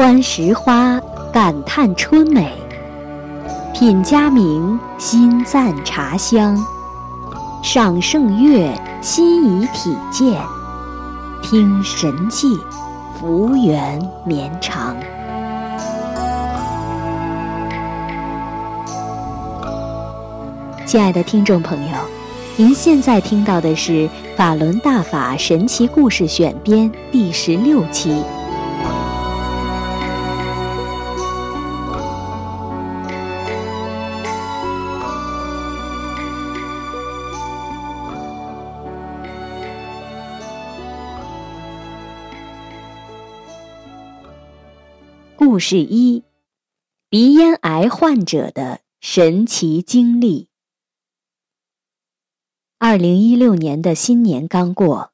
观时花，感叹春美；品佳茗，心赞茶香；赏圣月，心怡体健；听神迹，福缘绵长。亲爱的听众朋友，您现在听到的是《法轮大法神奇故事选编》第十六期。故事一：鼻咽癌患者的神奇经历。二零一六年的新年刚过，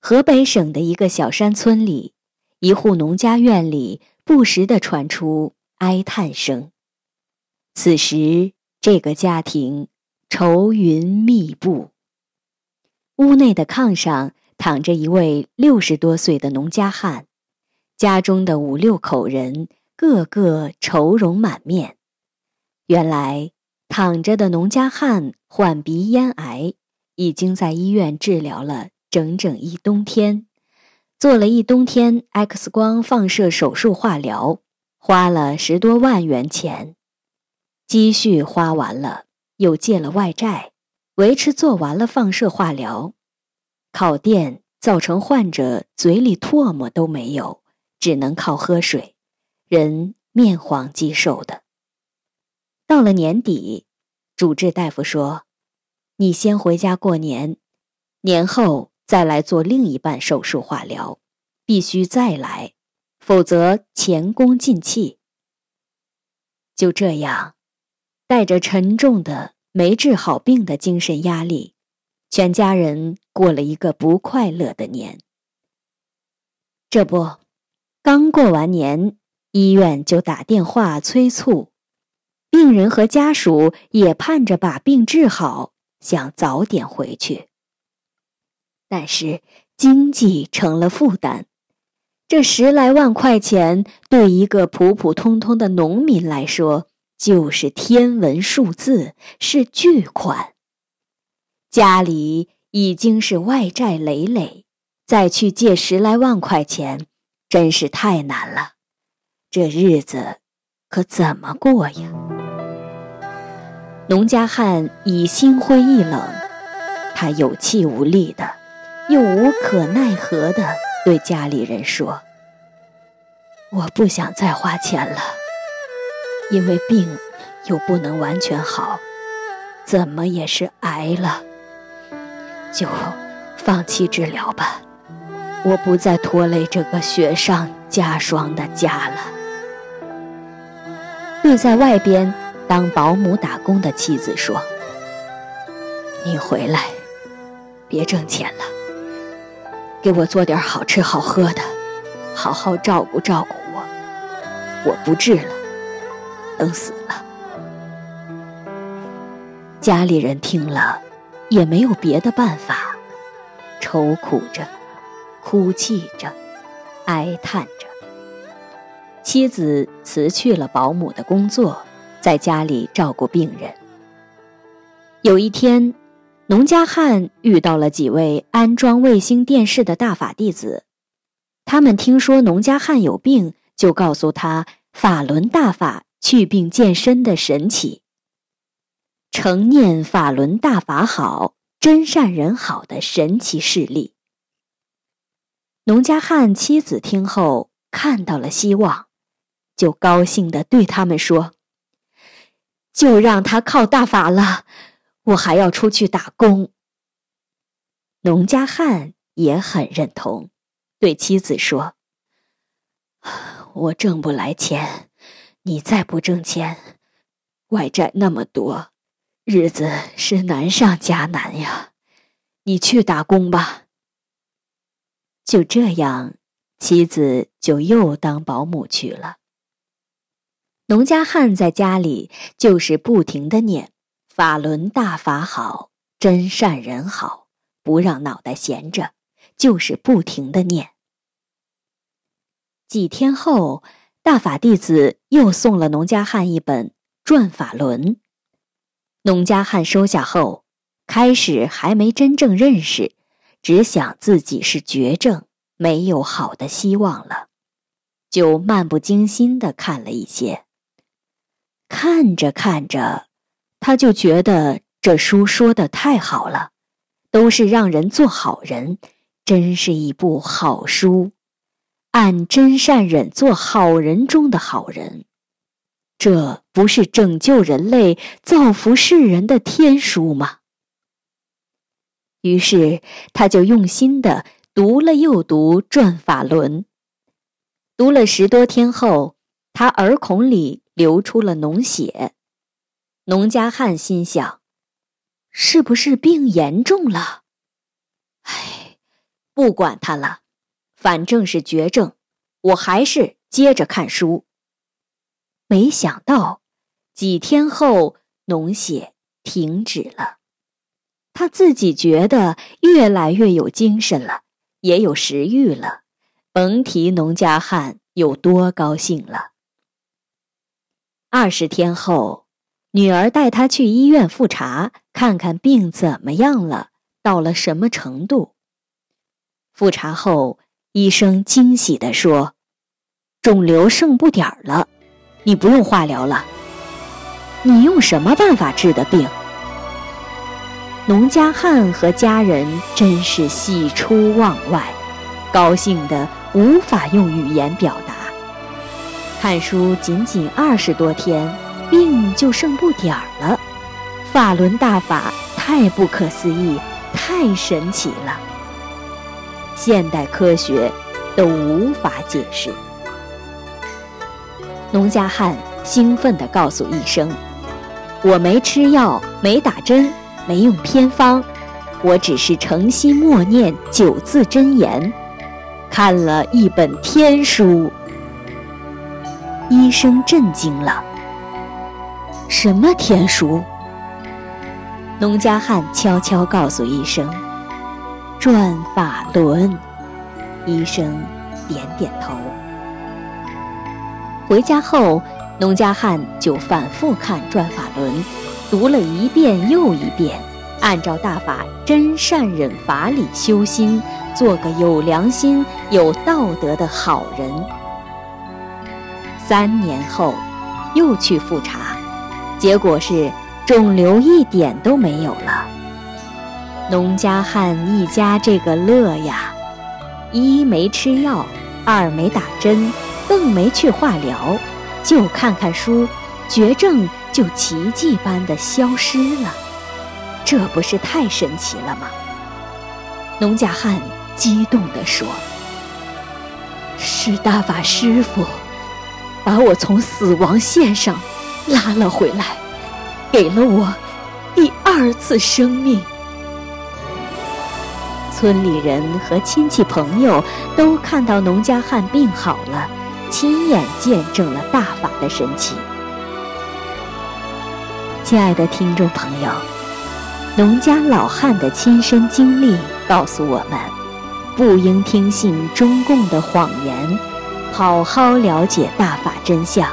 河北省的一个小山村里，一户农家院里不时的传出哀叹声。此时，这个家庭愁云密布。屋内的炕上躺着一位六十多岁的农家汉，家中的五六口人个个愁容满面。原来，躺着的农家汉患鼻咽癌。已经在医院治疗了整整一冬天，做了一冬天 X 光放射手术化疗，花了十多万元钱，积蓄花完了，又借了外债，维持做完了放射化疗，烤电造成患者嘴里唾沫都没有，只能靠喝水，人面黄肌瘦的。到了年底，主治大夫说。你先回家过年，年后再来做另一半手术化疗，必须再来，否则前功尽弃。就这样，带着沉重的没治好病的精神压力，全家人过了一个不快乐的年。这不，刚过完年，医院就打电话催促，病人和家属也盼着把病治好。想早点回去，但是经济成了负担。这十来万块钱对一个普普通通的农民来说就是天文数字，是巨款。家里已经是外债累累，再去借十来万块钱，真是太难了。这日子可怎么过呀？农家汉已心灰意冷，他有气无力的，又无可奈何的对家里人说：“我不想再花钱了，因为病又不能完全好，怎么也是癌了，就放弃治疗吧。我不再拖累这个雪上加霜的家了。”对在外边。当保姆打工的妻子说：“你回来，别挣钱了，给我做点好吃好喝的，好好照顾照顾我。我不治了，等死了。”家里人听了，也没有别的办法，愁苦着，哭泣着，哀叹着。妻子辞去了保姆的工作。在家里照顾病人。有一天，农家汉遇到了几位安装卫星电视的大法弟子，他们听说农家汉有病，就告诉他法轮大法去病健身的神奇，成念法轮大法好，真善人好的神奇事例。农家汉妻子听后看到了希望，就高兴地对他们说。就让他靠大法了，我还要出去打工。农家汉也很认同，对妻子说：“我挣不来钱，你再不挣钱，外债那么多，日子是难上加难呀。你去打工吧。”就这样，妻子就又当保姆去了。农家汉在家里就是不停的念“法轮大法好，真善人好”，不让脑袋闲着，就是不停的念。几天后，大法弟子又送了农家汉一本《转法轮》。农家汉收下后，开始还没真正认识，只想自己是绝症，没有好的希望了，就漫不经心的看了一些。看着看着，他就觉得这书说的太好了，都是让人做好人，真是一部好书。按真善忍做好人中的好人，这不是拯救人类、造福世人的天书吗？于是他就用心的读了又读《转法轮》，读了十多天后，他耳孔里流出了脓血。农家汉心想：是不是病严重了？唉，不管他了。反正是绝症，我还是接着看书。没想到几天后脓血停止了，他自己觉得越来越有精神了，也有食欲了，甭提农家汉有多高兴了。二十天后，女儿带他去医院复查，看看病怎么样了，到了什么程度。复查后。医生惊喜地说：“肿瘤剩不点儿了，你不用化疗了。你用什么办法治的病？”农家汉和家人真是喜出望外，高兴得无法用语言表达。看书仅仅二十多天，病就剩不点儿了，法轮大法太不可思议，太神奇了。现代科学都无法解释。农家汉兴奋地告诉医生：“我没吃药，没打针，没用偏方，我只是诚心默念九字真言，看了一本天书。”医生震惊了：“什么天书？”农家汉悄悄告诉医生。转法轮，医生点点头。回家后，农家汉就反复看《转法轮》，读了一遍又一遍，按照大法真善忍法理修心，做个有良心、有道德的好人。三年后，又去复查，结果是肿瘤一点都没有了。农家汉一家这个乐呀，一没吃药，二没打针，更没去化疗，就看看书，绝症就奇迹般的消失了，这不是太神奇了吗？农家汉激动地说：“是大法师傅，把我从死亡线上拉了回来，给了我第二次生命。”村里人和亲戚朋友都看到农家汉病好了，亲眼见证了大法的神奇。亲爱的听众朋友，农家老汉的亲身经历告诉我们，不应听信中共的谎言，好好了解大法真相。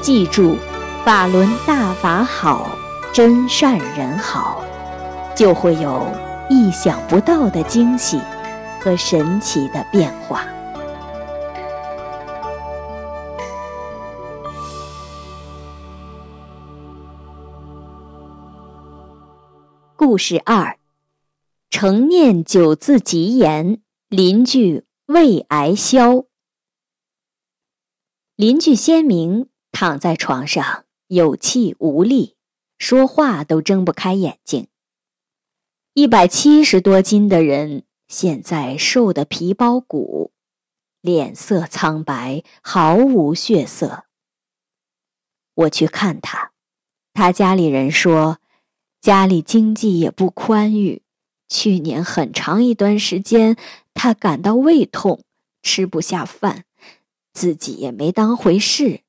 记住，法轮大法好，真善人好，就会有。意想不到的惊喜和神奇的变化。故事二：诚念九字吉言，邻居胃癌消。邻居先明躺在床上，有气无力，说话都睁不开眼睛。一百七十多斤的人，现在瘦得皮包骨，脸色苍白，毫无血色。我去看他，他家里人说，家里经济也不宽裕，去年很长一段时间，他感到胃痛，吃不下饭，自己也没当回事。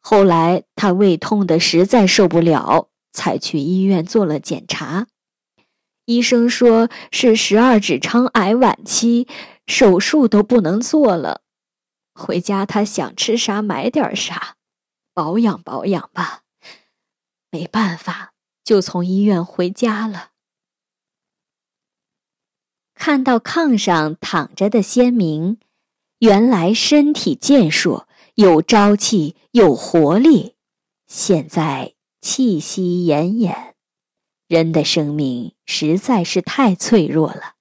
后来他胃痛的实在受不了，才去医院做了检查。医生说是十二指肠癌晚期，手术都不能做了。回家他想吃啥买点啥，保养保养吧。没办法，就从医院回家了。看到炕上躺着的先明，原来身体健硕，有朝气，有活力。现在气息奄奄，人的生命实在是太脆弱了。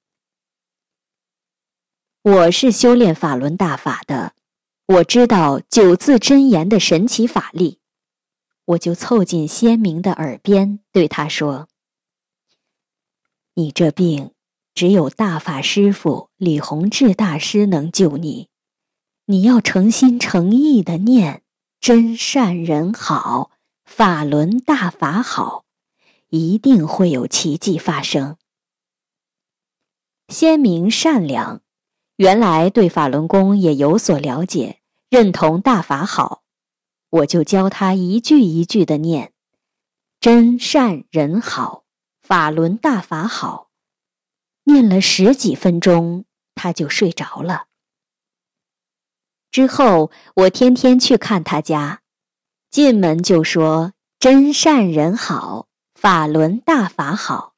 我是修炼法轮大法的，我知道九字真言的神奇法力，我就凑近先明的耳边对他说：“你这病。”只有大法师父李洪志大师能救你，你要诚心诚意的念真善人好，法轮大法好，一定会有奇迹发生。鲜明善良，原来对法轮功也有所了解，认同大法好，我就教他一句一句的念真善人好，法轮大法好。念了十几分钟，他就睡着了。之后我天天去看他家，进门就说“真善人好，法轮大法好”，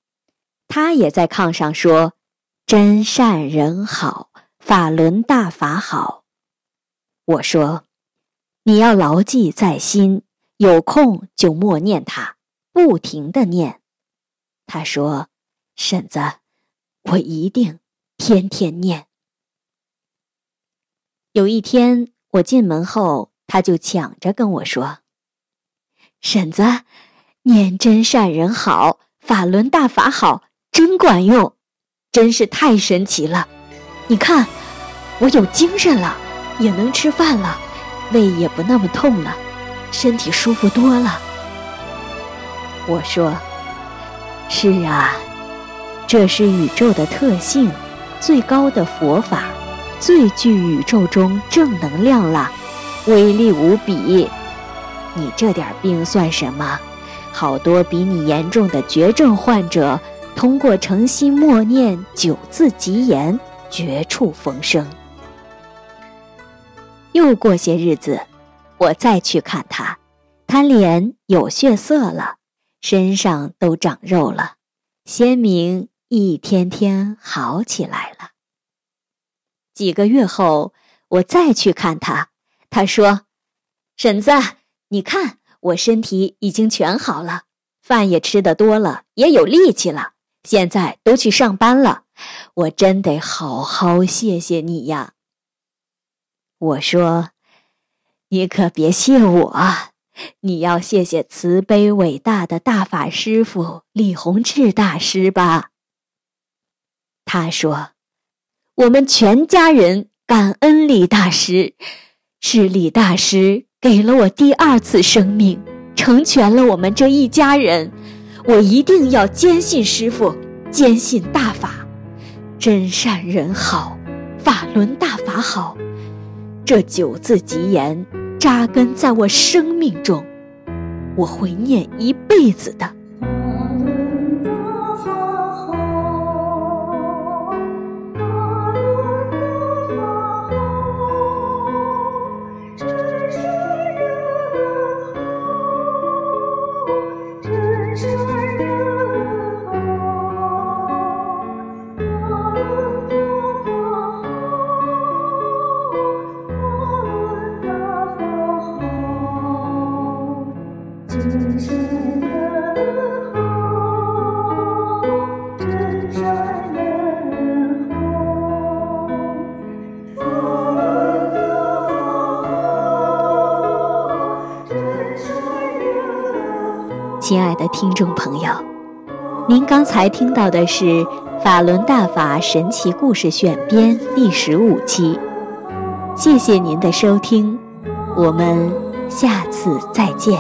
他也在炕上说“真善人好，法轮大法好”。我说：“你要牢记在心，有空就默念他，不停的念。”他说：“婶子。”我一定天天念。有一天，我进门后，他就抢着跟我说：“婶子，念真善人好，法轮大法好，真管用，真是太神奇了！你看，我有精神了，也能吃饭了，胃也不那么痛了，身体舒服多了。”我说：“是啊。”这是宇宙的特性，最高的佛法，最具宇宙中正能量了，威力无比。你这点病算什么？好多比你严重的绝症患者，通过诚心默念九字吉言，绝处逢生。又过些日子，我再去看他，他脸有血色了，身上都长肉了，鲜明。一天天好起来了。几个月后，我再去看他，他说：“婶子，你看我身体已经全好了，饭也吃得多了，也有力气了，现在都去上班了。我真得好好谢谢你呀。”我说：“你可别谢我，你要谢谢慈悲伟大的大法师父李洪志大师吧。”他说：“我们全家人感恩李大师，是李大师给了我第二次生命，成全了我们这一家人。我一定要坚信师傅，坚信大法，真善人好，法轮大法好。这九字吉言扎根在我生命中，我会念一辈子的。”亲爱的听众朋友，您刚才听到的是《法轮大法神奇故事选编》第十五期，谢谢您的收听，我们下次再见。